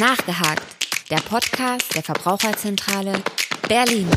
Nachgehakt, der Podcast der Verbraucherzentrale Berlin.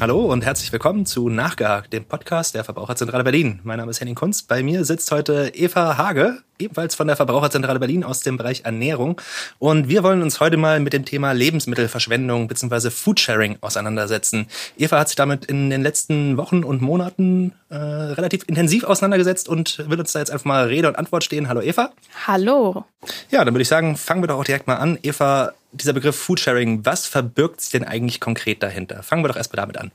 Hallo und herzlich willkommen zu Nachgehakt, dem Podcast der Verbraucherzentrale Berlin. Mein Name ist Henning Kunz. Bei mir sitzt heute Eva Hage, ebenfalls von der Verbraucherzentrale Berlin aus dem Bereich Ernährung. Und wir wollen uns heute mal mit dem Thema Lebensmittelverschwendung bzw. Foodsharing auseinandersetzen. Eva hat sich damit in den letzten Wochen und Monaten äh, relativ intensiv auseinandergesetzt und will uns da jetzt einfach mal Rede und Antwort stehen. Hallo Eva. Hallo. Ja, dann würde ich sagen, fangen wir doch auch direkt mal an. Eva, dieser Begriff Foodsharing, was verbirgt sich denn eigentlich konkret dahinter? Fangen wir doch erstmal damit an.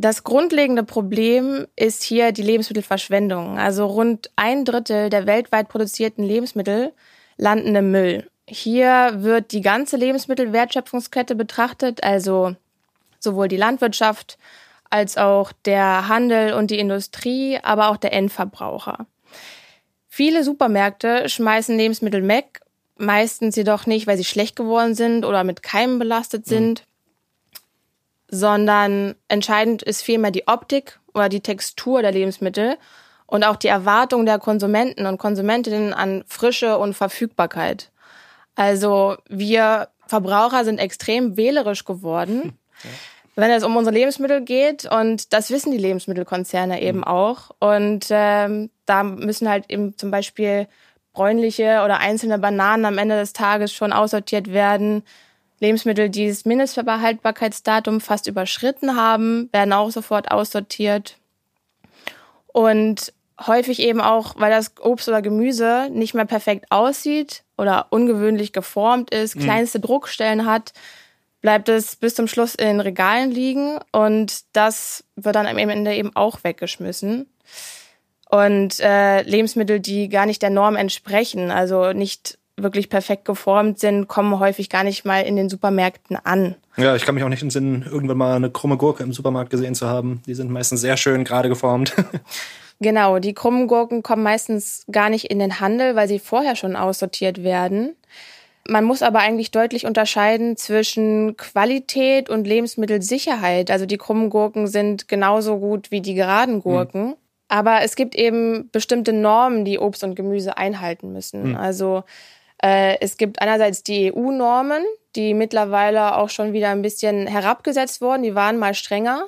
Das grundlegende Problem ist hier die Lebensmittelverschwendung. Also rund ein Drittel der weltweit produzierten Lebensmittel landen im Müll. Hier wird die ganze Lebensmittelwertschöpfungskette betrachtet, also sowohl die Landwirtschaft als auch der Handel und die Industrie, aber auch der Endverbraucher. Viele Supermärkte schmeißen Lebensmittel weg meistens jedoch nicht, weil sie schlecht geworden sind oder mit Keimen belastet mhm. sind, mhm. Sondern entscheidend ist vielmehr die Optik oder die Textur der Lebensmittel und auch die Erwartung der Konsumenten und Konsumentinnen an Frische und Verfügbarkeit. Also wir Verbraucher sind extrem wählerisch geworden. Ja. Wenn es um unsere Lebensmittel geht und das wissen die Lebensmittelkonzerne eben mhm. auch und ähm, da müssen halt eben zum Beispiel bräunliche oder einzelne Bananen am Ende des Tages schon aussortiert werden. Lebensmittel, die das Mindestverhaltbarkeitsdatum fast überschritten haben, werden auch sofort aussortiert. Und häufig eben auch, weil das Obst oder Gemüse nicht mehr perfekt aussieht oder ungewöhnlich geformt ist, mhm. kleinste Druckstellen hat, bleibt es bis zum Schluss in Regalen liegen und das wird dann am Ende eben auch weggeschmissen und äh, Lebensmittel, die gar nicht der Norm entsprechen, also nicht wirklich perfekt geformt sind, kommen häufig gar nicht mal in den Supermärkten an. Ja, ich kann mich auch nicht Sinn, irgendwann mal eine krumme Gurke im Supermarkt gesehen zu haben. Die sind meistens sehr schön gerade geformt. genau, die krummen Gurken kommen meistens gar nicht in den Handel, weil sie vorher schon aussortiert werden. Man muss aber eigentlich deutlich unterscheiden zwischen Qualität und Lebensmittelsicherheit. Also die krummen Gurken sind genauso gut wie die geraden Gurken. Hm. Aber es gibt eben bestimmte Normen, die Obst und Gemüse einhalten müssen. Mhm. Also es gibt einerseits die EU-Normen, die mittlerweile auch schon wieder ein bisschen herabgesetzt wurden. Die waren mal strenger.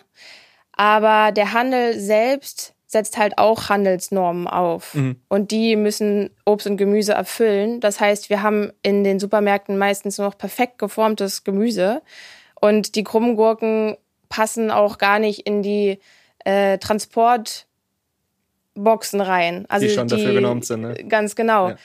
Aber der Handel selbst setzt halt auch Handelsnormen auf. Mhm. Und die müssen Obst und Gemüse erfüllen. Das heißt, wir haben in den Supermärkten meistens nur noch perfekt geformtes Gemüse. Und die krummen Gurken passen auch gar nicht in die äh, Transport- Boxen rein. Also die schon die, dafür genommen sind, ne? Ganz genau. Ja.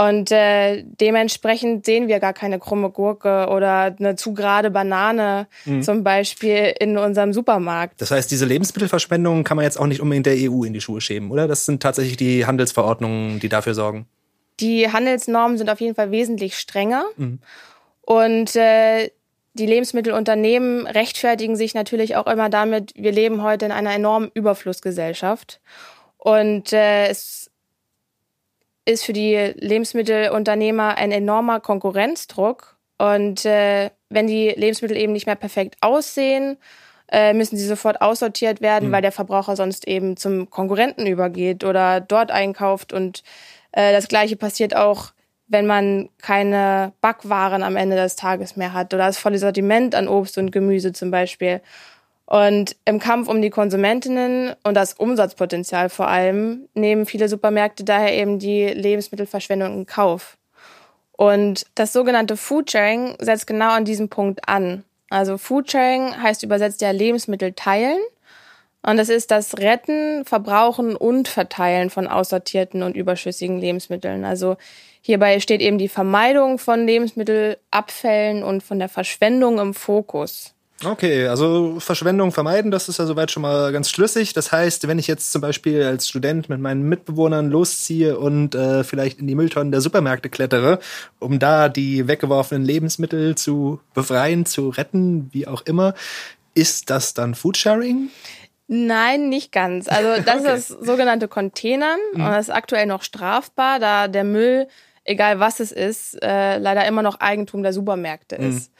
Und äh, dementsprechend sehen wir gar keine krumme Gurke oder eine zu gerade Banane mhm. zum Beispiel in unserem Supermarkt. Das heißt, diese Lebensmittelverschwendung kann man jetzt auch nicht unbedingt der EU in die Schuhe schieben, oder? Das sind tatsächlich die Handelsverordnungen, die dafür sorgen. Die Handelsnormen sind auf jeden Fall wesentlich strenger. Mhm. Und äh, die Lebensmittelunternehmen rechtfertigen sich natürlich auch immer damit, wir leben heute in einer enormen Überflussgesellschaft. Und äh, es ist für die Lebensmittelunternehmer ein enormer Konkurrenzdruck. Und äh, wenn die Lebensmittel eben nicht mehr perfekt aussehen, äh, müssen sie sofort aussortiert werden, mhm. weil der Verbraucher sonst eben zum Konkurrenten übergeht oder dort einkauft. Und äh, das gleiche passiert auch, wenn man keine Backwaren am Ende des Tages mehr hat oder das volle Sortiment an Obst und Gemüse zum Beispiel. Und im Kampf um die Konsumentinnen und das Umsatzpotenzial vor allem nehmen viele Supermärkte daher eben die Lebensmittelverschwendung in Kauf. Und das sogenannte Foodsharing setzt genau an diesem Punkt an. Also Foodsharing heißt übersetzt ja Lebensmittel teilen. Und das ist das Retten, Verbrauchen und Verteilen von aussortierten und überschüssigen Lebensmitteln. Also hierbei steht eben die Vermeidung von Lebensmittelabfällen und von der Verschwendung im Fokus. Okay, also Verschwendung vermeiden, das ist ja soweit schon mal ganz schlüssig. Das heißt, wenn ich jetzt zum Beispiel als Student mit meinen Mitbewohnern losziehe und äh, vielleicht in die Mülltonnen der Supermärkte klettere, um da die weggeworfenen Lebensmittel zu befreien, zu retten, wie auch immer, ist das dann Foodsharing? Nein, nicht ganz. Also das okay. ist das sogenannte Containern mhm. und das ist aktuell noch strafbar, da der Müll, egal was es ist, äh, leider immer noch Eigentum der Supermärkte mhm. ist.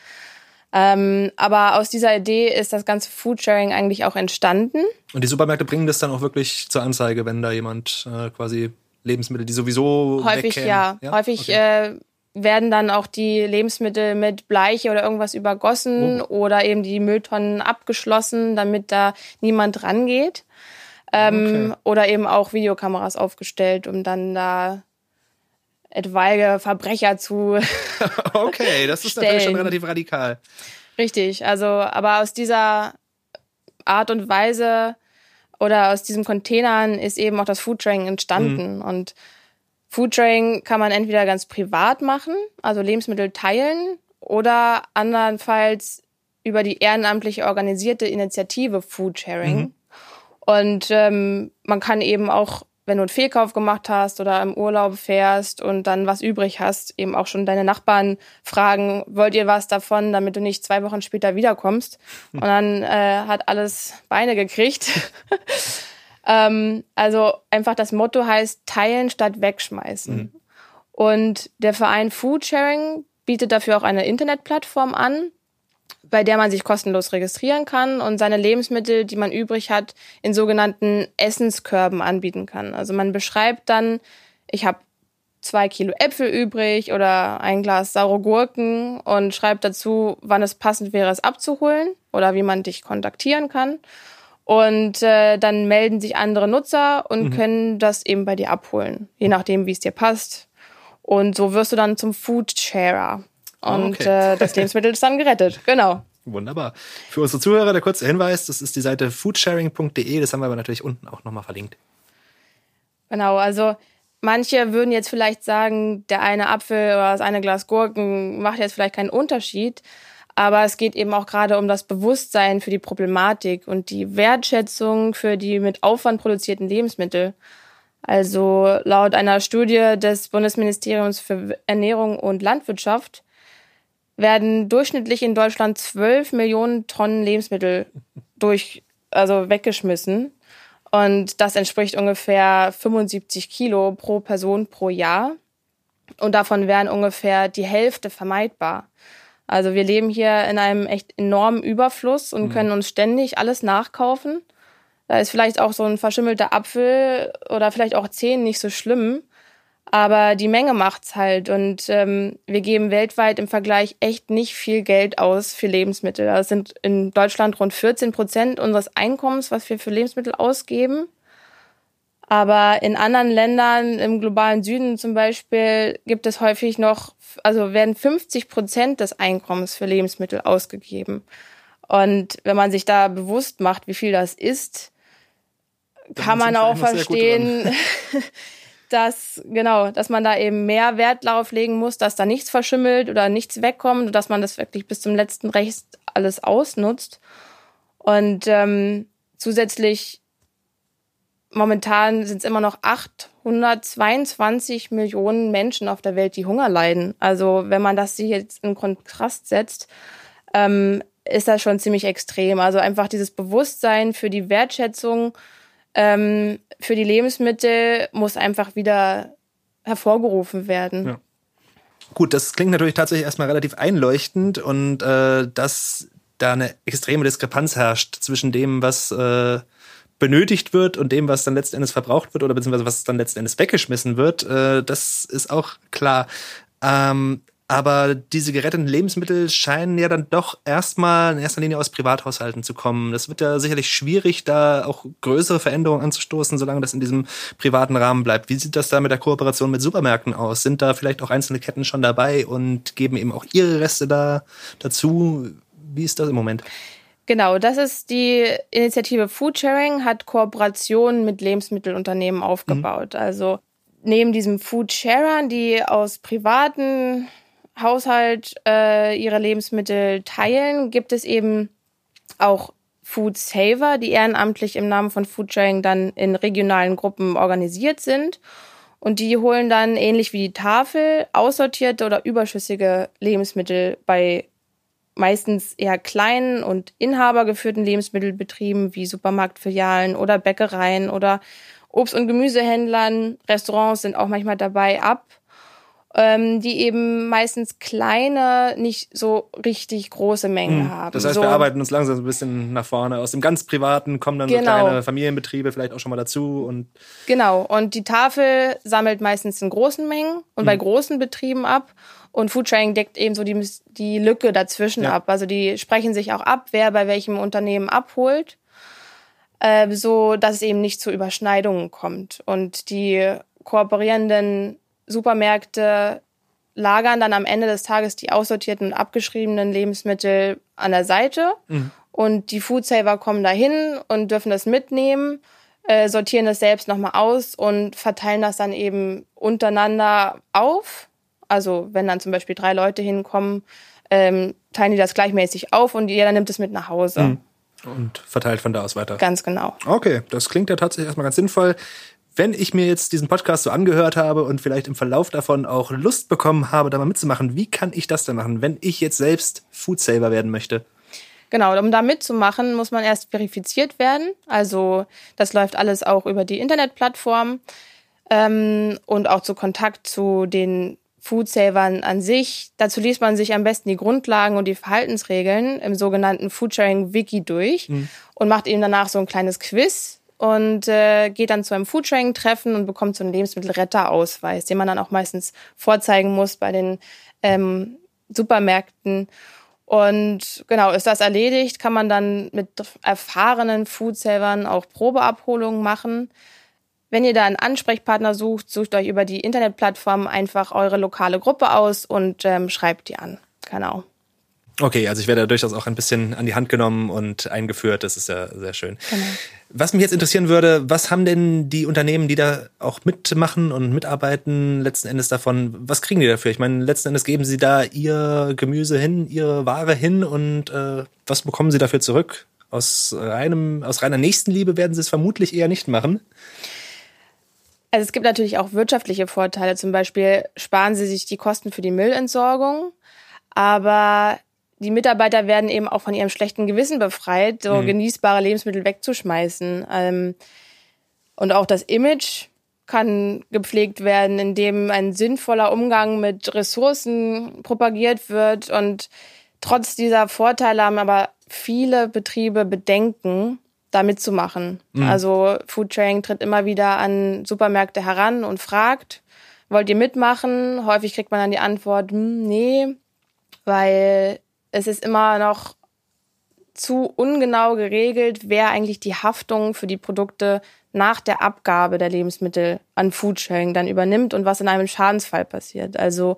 Ähm, aber aus dieser Idee ist das ganze Foodsharing eigentlich auch entstanden. Und die Supermärkte bringen das dann auch wirklich zur Anzeige, wenn da jemand äh, quasi Lebensmittel, die sowieso häufig ja, ja? häufig okay. äh, werden dann auch die Lebensmittel mit Bleiche oder irgendwas übergossen oh. oder eben die Mülltonnen abgeschlossen, damit da niemand rangeht. Ähm, okay. Oder eben auch Videokameras aufgestellt, um dann da etwaige Verbrecher zu. okay, das ist natürlich schon relativ radikal. Richtig, also, aber aus dieser Art und Weise oder aus diesen Containern ist eben auch das Foodtrain entstanden. Mhm. Und Foodtrain kann man entweder ganz privat machen, also Lebensmittel teilen, oder andernfalls über die ehrenamtlich organisierte Initiative Foodsharing. Mhm. Und ähm, man kann eben auch, wenn du einen Fehlkauf gemacht hast oder im Urlaub fährst und dann was übrig hast, eben auch schon deine Nachbarn fragen, wollt ihr was davon, damit du nicht zwei Wochen später wiederkommst. Und dann äh, hat alles Beine gekriegt. ähm, also einfach das Motto heißt teilen statt wegschmeißen. Mhm. Und der Verein Foodsharing bietet dafür auch eine Internetplattform an, bei der man sich kostenlos registrieren kann und seine Lebensmittel, die man übrig hat, in sogenannten Essenskörben anbieten kann. Also man beschreibt dann, ich habe zwei Kilo Äpfel übrig oder ein Glas saure Gurken und schreibt dazu, wann es passend wäre, es abzuholen oder wie man dich kontaktieren kann. Und äh, dann melden sich andere Nutzer und mhm. können das eben bei dir abholen, je nachdem, wie es dir passt. Und so wirst du dann zum Food Sharer. Und okay. äh, das Lebensmittel ist dann gerettet. Genau. Wunderbar. Für unsere Zuhörer der kurze Hinweis, das ist die Seite foodsharing.de, das haben wir aber natürlich unten auch nochmal verlinkt. Genau, also manche würden jetzt vielleicht sagen, der eine Apfel oder das eine Glas Gurken macht jetzt vielleicht keinen Unterschied, aber es geht eben auch gerade um das Bewusstsein für die Problematik und die Wertschätzung für die mit Aufwand produzierten Lebensmittel. Also laut einer Studie des Bundesministeriums für Ernährung und Landwirtschaft werden durchschnittlich in Deutschland 12 Millionen Tonnen Lebensmittel durch, also weggeschmissen. Und das entspricht ungefähr 75 Kilo pro Person pro Jahr. Und davon wären ungefähr die Hälfte vermeidbar. Also wir leben hier in einem echt enormen Überfluss und mhm. können uns ständig alles nachkaufen. Da ist vielleicht auch so ein verschimmelter Apfel oder vielleicht auch zehn nicht so schlimm. Aber die Menge macht's halt. Und ähm, wir geben weltweit im Vergleich echt nicht viel Geld aus für Lebensmittel. Das sind in Deutschland rund 14 Prozent unseres Einkommens, was wir für Lebensmittel ausgeben. Aber in anderen Ländern, im globalen Süden zum Beispiel, gibt es häufig noch, also werden 50 Prozent des Einkommens für Lebensmittel ausgegeben. Und wenn man sich da bewusst macht, wie viel das ist, kann man auch verstehen, dass, genau, dass man da eben mehr Wert darauf legen muss, dass da nichts verschimmelt oder nichts wegkommt und dass man das wirklich bis zum letzten Recht alles ausnutzt. Und ähm, zusätzlich momentan sind es immer noch 822 Millionen Menschen auf der Welt, die Hunger leiden. Also wenn man das sich jetzt in Kontrast setzt, ähm, ist das schon ziemlich extrem. Also einfach dieses Bewusstsein für die Wertschätzung ähm, für die Lebensmittel muss einfach wieder hervorgerufen werden. Ja. Gut, das klingt natürlich tatsächlich erstmal relativ einleuchtend und äh, dass da eine extreme Diskrepanz herrscht zwischen dem, was äh, benötigt wird und dem, was dann letzten Endes verbraucht wird oder beziehungsweise was dann letzten Endes weggeschmissen wird, äh, das ist auch klar. Ähm, aber diese geretteten Lebensmittel scheinen ja dann doch erstmal in erster Linie aus Privathaushalten zu kommen. Das wird ja sicherlich schwierig, da auch größere Veränderungen anzustoßen, solange das in diesem privaten Rahmen bleibt. Wie sieht das da mit der Kooperation mit Supermärkten aus? Sind da vielleicht auch einzelne Ketten schon dabei und geben eben auch ihre Reste da dazu? Wie ist das im Moment? Genau, das ist die Initiative Foodsharing, hat Kooperationen mit Lebensmittelunternehmen aufgebaut. Mhm. Also neben diesem Foodsharern, die aus privaten Haushalt äh, ihre Lebensmittel teilen, gibt es eben auch Food Saver, die ehrenamtlich im Namen von Foodsharing dann in regionalen Gruppen organisiert sind. Und die holen dann ähnlich wie die Tafel aussortierte oder überschüssige Lebensmittel bei meistens eher kleinen und inhabergeführten Lebensmittelbetrieben wie Supermarktfilialen oder Bäckereien oder Obst- und Gemüsehändlern. Restaurants sind auch manchmal dabei ab ähm, die eben meistens kleine, nicht so richtig große Mengen hm. haben. Das heißt, so, wir arbeiten uns langsam so ein bisschen nach vorne. Aus dem ganz Privaten kommen dann genau. so kleine Familienbetriebe vielleicht auch schon mal dazu. Und genau, und die Tafel sammelt meistens in großen Mengen und hm. bei großen Betrieben ab. Und Foodsharing deckt eben so die, die Lücke dazwischen ja. ab. Also die sprechen sich auch ab, wer bei welchem Unternehmen abholt, äh, so dass es eben nicht zu Überschneidungen kommt. Und die kooperierenden Supermärkte lagern dann am Ende des Tages die aussortierten und abgeschriebenen Lebensmittel an der Seite mhm. und die Foodsaver kommen dahin und dürfen das mitnehmen, äh, sortieren das selbst nochmal aus und verteilen das dann eben untereinander auf. Also wenn dann zum Beispiel drei Leute hinkommen, ähm, teilen die das gleichmäßig auf und jeder nimmt es mit nach Hause. Mhm. Und verteilt von da aus weiter. Ganz genau. Okay, das klingt ja tatsächlich erstmal ganz sinnvoll wenn ich mir jetzt diesen Podcast so angehört habe und vielleicht im Verlauf davon auch Lust bekommen habe, da mal mitzumachen, wie kann ich das denn machen, wenn ich jetzt selbst Foodsaver werden möchte? Genau, um da mitzumachen, muss man erst verifiziert werden. Also das läuft alles auch über die Internetplattform ähm, und auch zu Kontakt zu den Foodsavern an sich. Dazu liest man sich am besten die Grundlagen und die Verhaltensregeln im sogenannten Foodsharing Wiki durch mhm. und macht eben danach so ein kleines Quiz, und äh, geht dann zu einem Foodsharing-Treffen und bekommt so einen Lebensmittelretterausweis, den man dann auch meistens vorzeigen muss bei den ähm, Supermärkten. Und genau, ist das erledigt, kann man dann mit erfahrenen Foodsavern auch Probeabholungen machen. Wenn ihr da einen Ansprechpartner sucht, sucht euch über die Internetplattform einfach eure lokale Gruppe aus und ähm, schreibt die an. Genau. Okay, also ich werde da durchaus auch ein bisschen an die Hand genommen und eingeführt. Das ist ja sehr schön. Genau. Was mich jetzt interessieren würde, was haben denn die Unternehmen, die da auch mitmachen und mitarbeiten, letzten Endes davon? Was kriegen die dafür? Ich meine, letzten Endes geben sie da ihr Gemüse hin, ihre Ware hin und äh, was bekommen sie dafür zurück? Aus reinem, aus reiner Nächstenliebe werden sie es vermutlich eher nicht machen. Also es gibt natürlich auch wirtschaftliche Vorteile. Zum Beispiel sparen sie sich die Kosten für die Müllentsorgung. Aber die Mitarbeiter werden eben auch von ihrem schlechten Gewissen befreit, so mhm. genießbare Lebensmittel wegzuschmeißen. Ähm, und auch das Image kann gepflegt werden, indem ein sinnvoller Umgang mit Ressourcen propagiert wird. Und trotz dieser Vorteile haben aber viele Betriebe Bedenken, da mitzumachen. Mhm. Also Foodsharing tritt immer wieder an Supermärkte heran und fragt, wollt ihr mitmachen? Häufig kriegt man dann die Antwort, hm, nee, weil es ist immer noch zu ungenau geregelt, wer eigentlich die Haftung für die Produkte nach der Abgabe der Lebensmittel an Foodsharing dann übernimmt und was in einem Schadensfall passiert. Also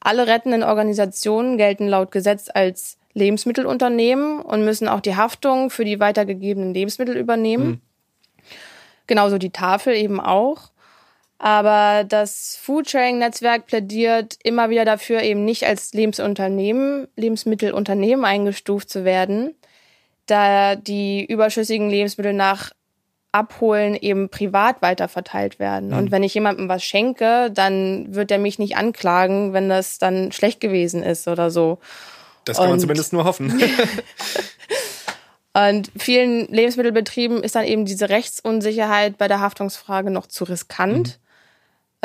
alle rettenden Organisationen gelten laut Gesetz als Lebensmittelunternehmen und müssen auch die Haftung für die weitergegebenen Lebensmittel übernehmen. Mhm. Genauso die Tafel eben auch. Aber das Foodsharing-Netzwerk plädiert immer wieder dafür, eben nicht als Lebensunternehmen, Lebensmittelunternehmen eingestuft zu werden, da die überschüssigen Lebensmittel nach Abholen eben privat weiterverteilt werden. Mhm. Und wenn ich jemandem was schenke, dann wird er mich nicht anklagen, wenn das dann schlecht gewesen ist oder so. Das kann Und man zumindest nur hoffen. Und vielen Lebensmittelbetrieben ist dann eben diese Rechtsunsicherheit bei der Haftungsfrage noch zu riskant. Mhm.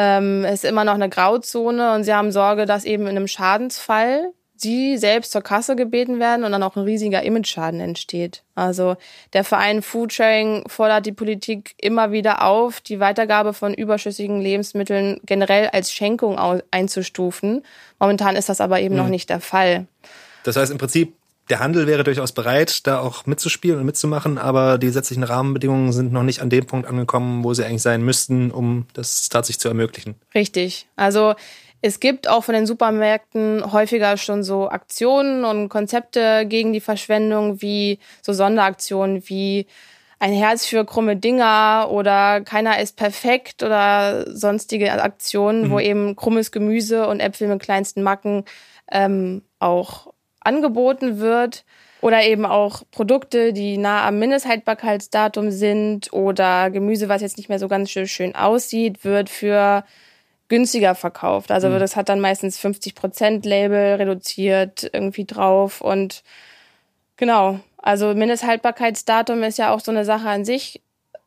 Ähm, es ist immer noch eine Grauzone und sie haben Sorge, dass eben in einem Schadensfall sie selbst zur Kasse gebeten werden und dann auch ein riesiger Image-Schaden entsteht. Also der Verein Foodsharing fordert die Politik immer wieder auf, die Weitergabe von überschüssigen Lebensmitteln generell als Schenkung einzustufen. Momentan ist das aber eben mhm. noch nicht der Fall. Das heißt im Prinzip, der Handel wäre durchaus bereit, da auch mitzuspielen und mitzumachen, aber die gesetzlichen Rahmenbedingungen sind noch nicht an dem Punkt angekommen, wo sie eigentlich sein müssten, um das tatsächlich zu ermöglichen. Richtig. Also es gibt auch von den Supermärkten häufiger schon so Aktionen und Konzepte gegen die Verschwendung, wie so Sonderaktionen wie ein Herz für krumme Dinger oder keiner ist perfekt oder sonstige Aktionen, mhm. wo eben krummes Gemüse und Äpfel mit kleinsten Macken ähm, auch angeboten wird. Oder eben auch Produkte, die nah am Mindesthaltbarkeitsdatum sind oder Gemüse, was jetzt nicht mehr so ganz schön aussieht, wird für günstiger verkauft. Also mhm. das hat dann meistens 50 Prozent Label reduziert irgendwie drauf und genau. Also Mindesthaltbarkeitsdatum ist ja auch so eine Sache an sich.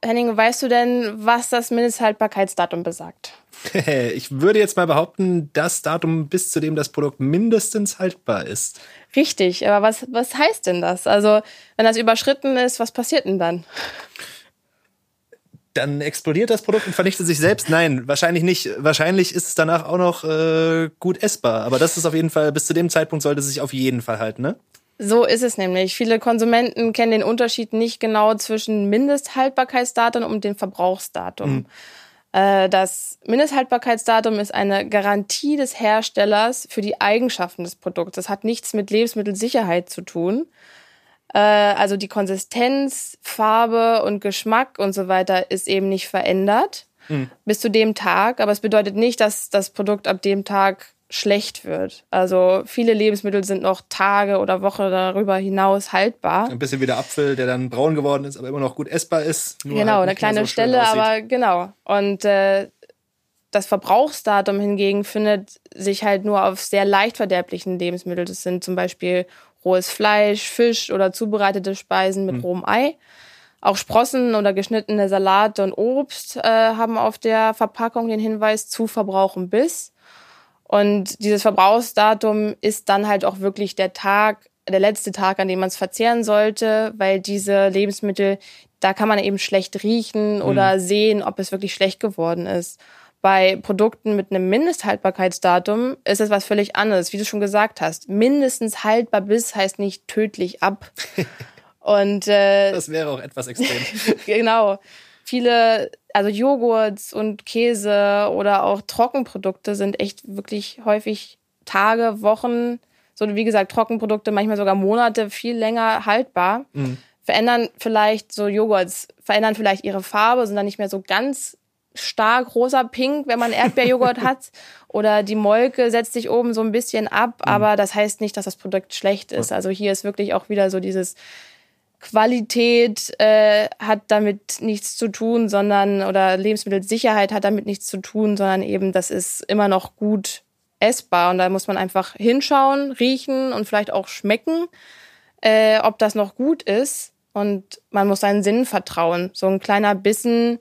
Henning, weißt du denn, was das Mindesthaltbarkeitsdatum besagt? ich würde jetzt mal behaupten, das Datum, bis zu dem das Produkt mindestens haltbar ist. Richtig, aber was, was heißt denn das? Also, wenn das überschritten ist, was passiert denn dann? Dann explodiert das Produkt und vernichtet sich selbst? Nein, wahrscheinlich nicht. Wahrscheinlich ist es danach auch noch äh, gut essbar. Aber das ist auf jeden Fall, bis zu dem Zeitpunkt sollte es sich auf jeden Fall halten, ne? So ist es nämlich. Viele Konsumenten kennen den Unterschied nicht genau zwischen Mindesthaltbarkeitsdatum und dem Verbrauchsdatum. Mhm. Das Mindesthaltbarkeitsdatum ist eine Garantie des Herstellers für die Eigenschaften des Produkts. Das hat nichts mit Lebensmittelsicherheit zu tun. Äh, also die Konsistenz, Farbe und Geschmack und so weiter ist eben nicht verändert mhm. bis zu dem Tag. Aber es bedeutet nicht, dass das Produkt ab dem Tag schlecht wird. Also viele Lebensmittel sind noch Tage oder Wochen darüber hinaus haltbar. Ein bisschen wie der Apfel, der dann braun geworden ist, aber immer noch gut essbar ist. genau, halt eine kleine so Stelle, aber genau. Und äh, das Verbrauchsdatum hingegen findet sich halt nur auf sehr leicht verderblichen Lebensmitteln. Das sind zum Beispiel rohes Fleisch, Fisch oder zubereitete Speisen mit hm. rohem Ei. Auch Sprossen oder geschnittene Salate und Obst äh, haben auf der Verpackung den Hinweis zu verbrauchen bis. Und dieses Verbrauchsdatum ist dann halt auch wirklich der Tag, der letzte Tag, an dem man es verzehren sollte, weil diese Lebensmittel, da kann man eben schlecht riechen mhm. oder sehen, ob es wirklich schlecht geworden ist. Bei Produkten mit einem Mindesthaltbarkeitsdatum ist es was völlig anderes, wie du schon gesagt hast. Mindestens haltbar bis heißt nicht tödlich ab. Und äh, das wäre auch etwas extrem. genau. Viele also Joghurts und Käse oder auch Trockenprodukte sind echt wirklich häufig Tage, Wochen, so wie gesagt, Trockenprodukte, manchmal sogar Monate viel länger haltbar. Mhm. Verändern vielleicht so Joghurts, verändern vielleicht ihre Farbe, sind dann nicht mehr so ganz stark rosa pink, wenn man Erdbeerjoghurt hat. Oder die Molke setzt sich oben so ein bisschen ab, mhm. aber das heißt nicht, dass das Produkt schlecht ist. Also hier ist wirklich auch wieder so dieses Qualität äh, hat damit nichts zu tun, sondern oder Lebensmittelsicherheit hat damit nichts zu tun, sondern eben das ist immer noch gut essbar und da muss man einfach hinschauen, riechen und vielleicht auch schmecken, äh, ob das noch gut ist und man muss seinen Sinnen vertrauen. So ein kleiner Bissen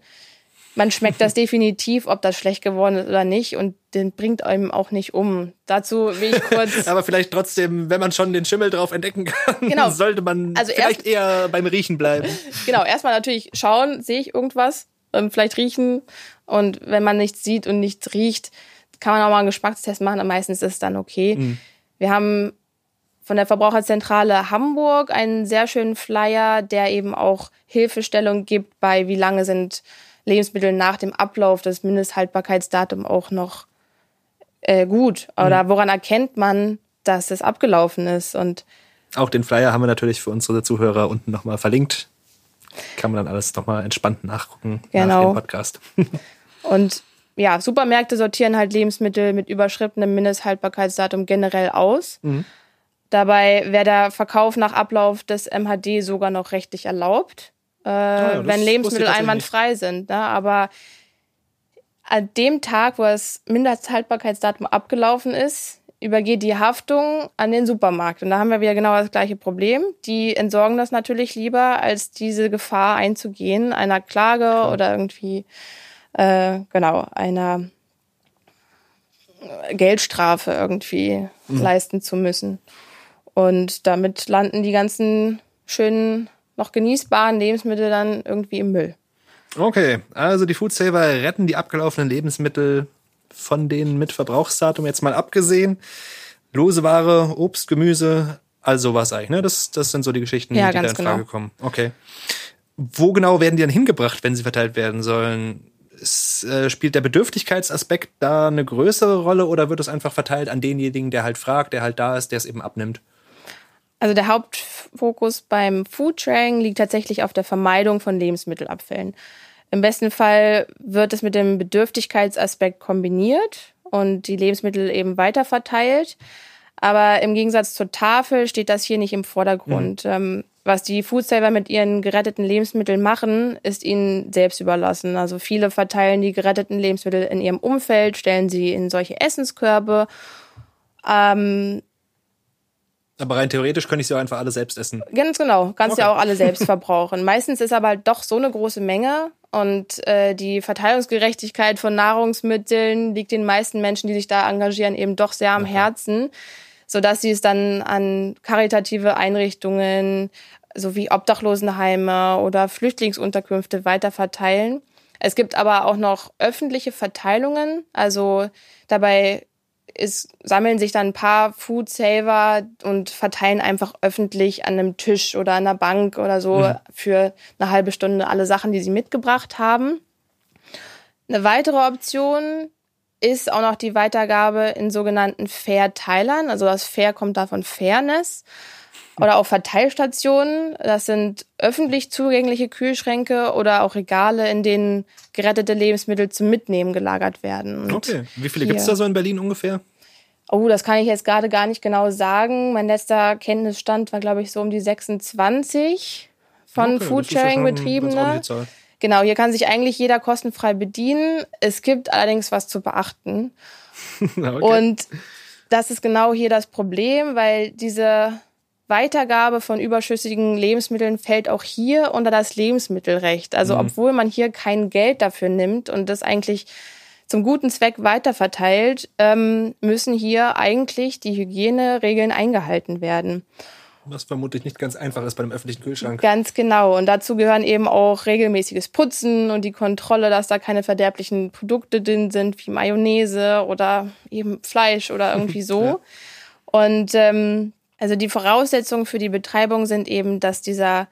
man schmeckt das definitiv, ob das schlecht geworden ist oder nicht und den bringt einem auch nicht um. Dazu will ich kurz. Aber vielleicht trotzdem, wenn man schon den Schimmel drauf entdecken kann, genau. sollte man also vielleicht eher beim Riechen bleiben. Genau, erstmal natürlich schauen, sehe ich irgendwas, und vielleicht riechen und wenn man nichts sieht und nichts riecht, kann man auch mal einen Geschmackstest machen und meistens ist es dann okay. Mhm. Wir haben von der Verbraucherzentrale Hamburg einen sehr schönen Flyer, der eben auch Hilfestellung gibt bei wie lange sind Lebensmittel nach dem Ablauf des Mindesthaltbarkeitsdatums auch noch äh, gut? Oder mhm. woran erkennt man, dass es abgelaufen ist? Und auch den Flyer haben wir natürlich für unsere Zuhörer unten nochmal verlinkt. Kann man dann alles nochmal entspannt nachgucken genau. nach dem Podcast. Und ja, Supermärkte sortieren halt Lebensmittel mit überschrittenem Mindesthaltbarkeitsdatum generell aus. Mhm. Dabei wäre der Verkauf nach Ablauf des MHD sogar noch rechtlich erlaubt äh, ja, wenn Lebensmittel einwandfrei sind. Ne? Aber an dem Tag, wo das Mindesthaltbarkeitsdatum abgelaufen ist, übergeht die Haftung an den Supermarkt. Und da haben wir wieder genau das gleiche Problem. Die entsorgen das natürlich lieber, als diese Gefahr einzugehen, einer Klage Klar. oder irgendwie, äh, genau, einer Geldstrafe irgendwie mhm. leisten zu müssen. Und damit landen die ganzen schönen noch genießbaren Lebensmittel dann irgendwie im Müll. Okay, also die Foodsaver retten die abgelaufenen Lebensmittel von denen mit Verbrauchsdatum jetzt mal abgesehen. Lose Ware, Obst, Gemüse, also was eigentlich, ne? Das, das sind so die Geschichten, ja, die da in Frage genau. kommen. Okay. Wo genau werden die dann hingebracht, wenn sie verteilt werden sollen? Es, äh, spielt der Bedürftigkeitsaspekt da eine größere Rolle oder wird es einfach verteilt an denjenigen, der halt fragt, der halt da ist, der es eben abnimmt? Also der Hauptfokus beim Foodtraring liegt tatsächlich auf der Vermeidung von Lebensmittelabfällen. Im besten Fall wird es mit dem Bedürftigkeitsaspekt kombiniert und die Lebensmittel eben weiterverteilt. Aber im Gegensatz zur Tafel steht das hier nicht im Vordergrund. Mhm. Ähm, was die Foodsaver mit ihren geretteten Lebensmitteln machen, ist ihnen selbst überlassen. Also viele verteilen die geretteten Lebensmittel in ihrem Umfeld, stellen sie in solche Essenskörbe. Ähm, Aber rein theoretisch könnte ich sie auch einfach alle selbst essen. Ganz genau, kannst okay. ja auch alle selbst verbrauchen. Meistens ist aber halt doch so eine große Menge und äh, die Verteilungsgerechtigkeit von Nahrungsmitteln liegt den meisten Menschen, die sich da engagieren, eben doch sehr am okay. Herzen, sodass sie es dann an karitative Einrichtungen sowie Obdachlosenheime oder Flüchtlingsunterkünfte weiter verteilen. Es gibt aber auch noch öffentliche Verteilungen, also dabei ist, sammeln sich dann ein paar Food Saver und verteilen einfach öffentlich an einem Tisch oder an einer Bank oder so mhm. für eine halbe Stunde alle Sachen, die sie mitgebracht haben. Eine weitere Option ist auch noch die Weitergabe in sogenannten Fair-Teilern. Also das Fair kommt da von Fairness. Oder auch Verteilstationen. Das sind öffentlich zugängliche Kühlschränke oder auch Regale, in denen gerettete Lebensmittel zum Mitnehmen gelagert werden. Und okay. Wie viele gibt es da so in Berlin ungefähr? Oh, das kann ich jetzt gerade gar nicht genau sagen. Mein letzter Kenntnisstand war, glaube ich, so um die 26 von okay, Foodsharing-Betriebene. Genau, hier kann sich eigentlich jeder kostenfrei bedienen. Es gibt allerdings was zu beachten. okay. Und das ist genau hier das Problem, weil diese Weitergabe von überschüssigen Lebensmitteln fällt auch hier unter das Lebensmittelrecht. Also mhm. obwohl man hier kein Geld dafür nimmt und das eigentlich zum guten Zweck weiterverteilt, ähm, müssen hier eigentlich die Hygieneregeln eingehalten werden. Was vermutlich nicht ganz einfach ist bei einem öffentlichen Kühlschrank. Ganz genau. Und dazu gehören eben auch regelmäßiges Putzen und die Kontrolle, dass da keine verderblichen Produkte drin sind, wie Mayonnaise oder eben Fleisch oder irgendwie so. ja. Und ähm, also die Voraussetzungen für die Betreibung sind eben, dass dieser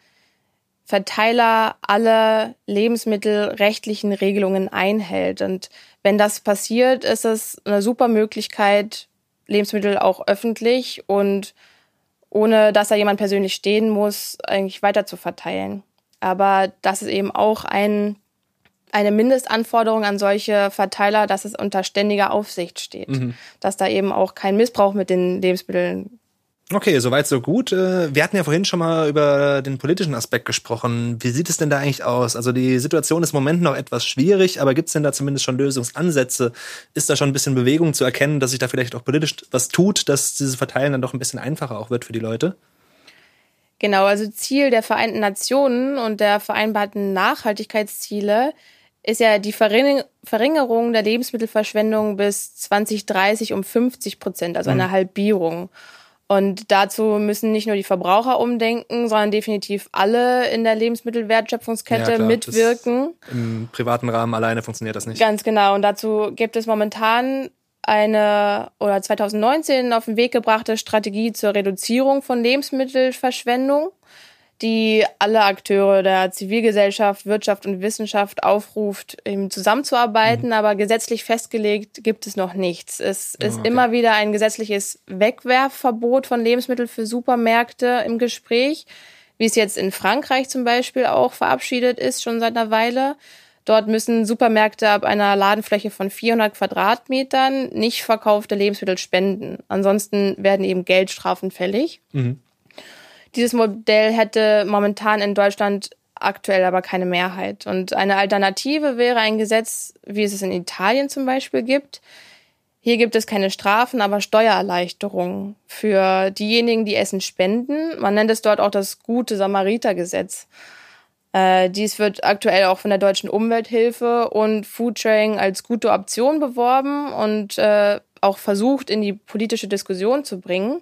Verteiler alle lebensmittelrechtlichen Regelungen einhält. Und wenn das passiert, ist es eine super Möglichkeit, Lebensmittel auch öffentlich und ohne dass da jemand persönlich stehen muss, eigentlich weiter zu verteilen. Aber das ist eben auch ein, eine Mindestanforderung an solche Verteiler, dass es unter ständiger Aufsicht steht. Mhm. Dass da eben auch kein Missbrauch mit den Lebensmitteln Okay, soweit so gut. Äh, wir hatten ja vorhin schon mal über den politischen Aspekt gesprochen. Wie sieht es denn da eigentlich aus? Also die Situation ist im Moment noch etwas schwierig, aber gibt es denn da zumindest schon Lösungsansätze? Ist da schon ein bisschen Bewegung zu erkennen, dass sich da vielleicht auch politisch was tut, dass dieses Verteilen dann doch ein bisschen einfacher auch wird für die Leute? Genau, also Ziel der Vereinten Nationen und der vereinbarten Nachhaltigkeitsziele ist ja die Verringerung der Lebensmittelverschwendung bis 2030 um 50 Prozent, also eine mhm. Halbierung. Und dazu müssen nicht nur die Verbraucher umdenken, sondern definitiv alle in der Lebensmittelwertschöpfungskette ja, mitwirken. Im privaten Rahmen alleine funktioniert das nicht. Ganz genau. Und dazu gibt es momentan eine oder 2019 auf den Weg gebrachte Strategie zur Reduzierung von Lebensmittelverschwendung die alle Akteure der Zivilgesellschaft, Wirtschaft und Wissenschaft aufruft, eben zusammenzuarbeiten, mhm. aber gesetzlich festgelegt gibt es noch nichts. Es oh, ist okay. immer wieder ein gesetzliches Wegwerfverbot von Lebensmitteln für Supermärkte im Gespräch, wie es jetzt in Frankreich zum Beispiel auch verabschiedet ist, schon seit einer Weile. Dort müssen Supermärkte ab einer Ladenfläche von 400 Quadratmetern nicht verkaufte Lebensmittel spenden. Ansonsten werden eben Geldstrafen fällig. Mhm. Dieses Modell hätte momentan in Deutschland aktuell aber keine Mehrheit. Und eine Alternative wäre ein Gesetz, wie es es in Italien zum Beispiel gibt. Hier gibt es keine Strafen, aber Steuererleichterungen für diejenigen, die Essen spenden. Man nennt es dort auch das gute Samaritergesetz. Äh, dies wird aktuell auch von der deutschen Umwelthilfe und Foodsharing als gute Option beworben und äh, auch versucht, in die politische Diskussion zu bringen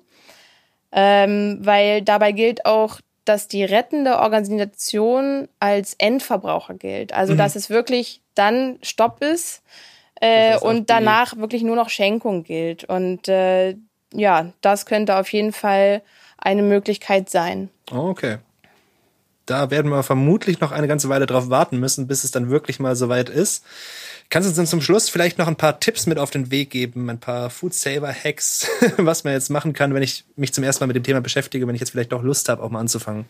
ähm, weil dabei gilt auch, dass die rettende Organisation als Endverbraucher gilt. Also mhm. dass es wirklich dann Stopp ist äh, das heißt und danach wirklich nur noch Schenkung gilt. Und äh, ja, das könnte auf jeden Fall eine Möglichkeit sein. Okay. Da werden wir vermutlich noch eine ganze Weile drauf warten müssen, bis es dann wirklich mal soweit ist. Kannst du uns dann zum Schluss vielleicht noch ein paar Tipps mit auf den Weg geben, ein paar Food Saver Hacks, was man jetzt machen kann, wenn ich mich zum ersten Mal mit dem Thema beschäftige, wenn ich jetzt vielleicht auch Lust habe, auch mal anzufangen?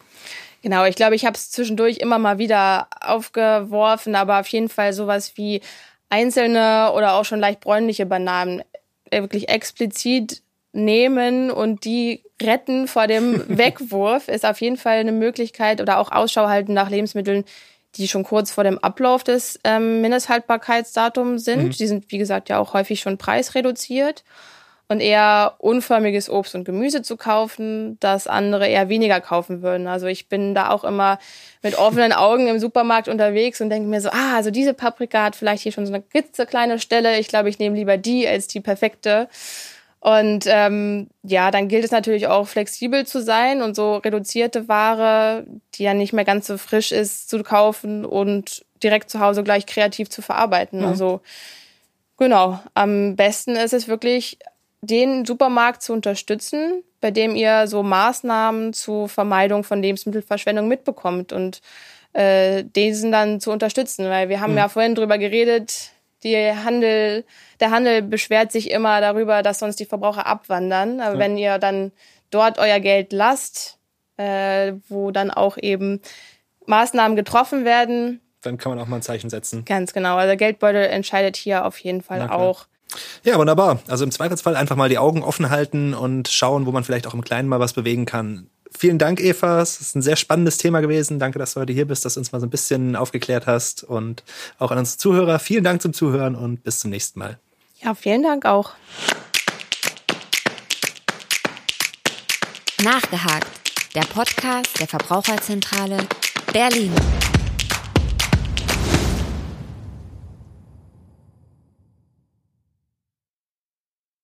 Genau, ich glaube, ich habe es zwischendurch immer mal wieder aufgeworfen, aber auf jeden Fall sowas wie einzelne oder auch schon leicht bräunliche Bananen äh, wirklich explizit nehmen und die retten vor dem Wegwurf ist auf jeden Fall eine Möglichkeit oder auch Ausschau halten nach Lebensmitteln, die schon kurz vor dem Ablauf des ähm, Mindesthaltbarkeitsdatums sind. Mhm. Die sind, wie gesagt, ja auch häufig schon preisreduziert. und eher unförmiges Obst und Gemüse zu kaufen, das andere eher weniger kaufen würden. Also ich bin da auch immer mit offenen Augen im Supermarkt unterwegs und denke mir so, ah, also diese Paprika hat vielleicht hier schon so eine kleine Stelle. Ich glaube, ich nehme lieber die als die perfekte. Und ähm, ja, dann gilt es natürlich auch flexibel zu sein und so reduzierte Ware, die ja nicht mehr ganz so frisch ist, zu kaufen und direkt zu Hause gleich kreativ zu verarbeiten. Mhm. Also genau, am besten ist es wirklich, den Supermarkt zu unterstützen, bei dem ihr so Maßnahmen zur Vermeidung von Lebensmittelverschwendung mitbekommt und äh, diesen dann zu unterstützen. Weil wir haben mhm. ja vorhin drüber geredet, Handel, der Handel beschwert sich immer darüber, dass sonst die Verbraucher abwandern. Aber ja. wenn ihr dann dort euer Geld lasst, äh, wo dann auch eben Maßnahmen getroffen werden, dann kann man auch mal ein Zeichen setzen. Ganz genau. Also der Geldbeutel entscheidet hier auf jeden Fall auch. Ja, wunderbar. Also im Zweifelsfall einfach mal die Augen offen halten und schauen, wo man vielleicht auch im Kleinen mal was bewegen kann. Vielen Dank, Eva. Es ist ein sehr spannendes Thema gewesen. Danke, dass du heute hier bist, dass du uns mal so ein bisschen aufgeklärt hast. Und auch an unsere Zuhörer. Vielen Dank zum Zuhören und bis zum nächsten Mal. Ja, vielen Dank auch. Nachgehakt. Der Podcast der Verbraucherzentrale Berlin.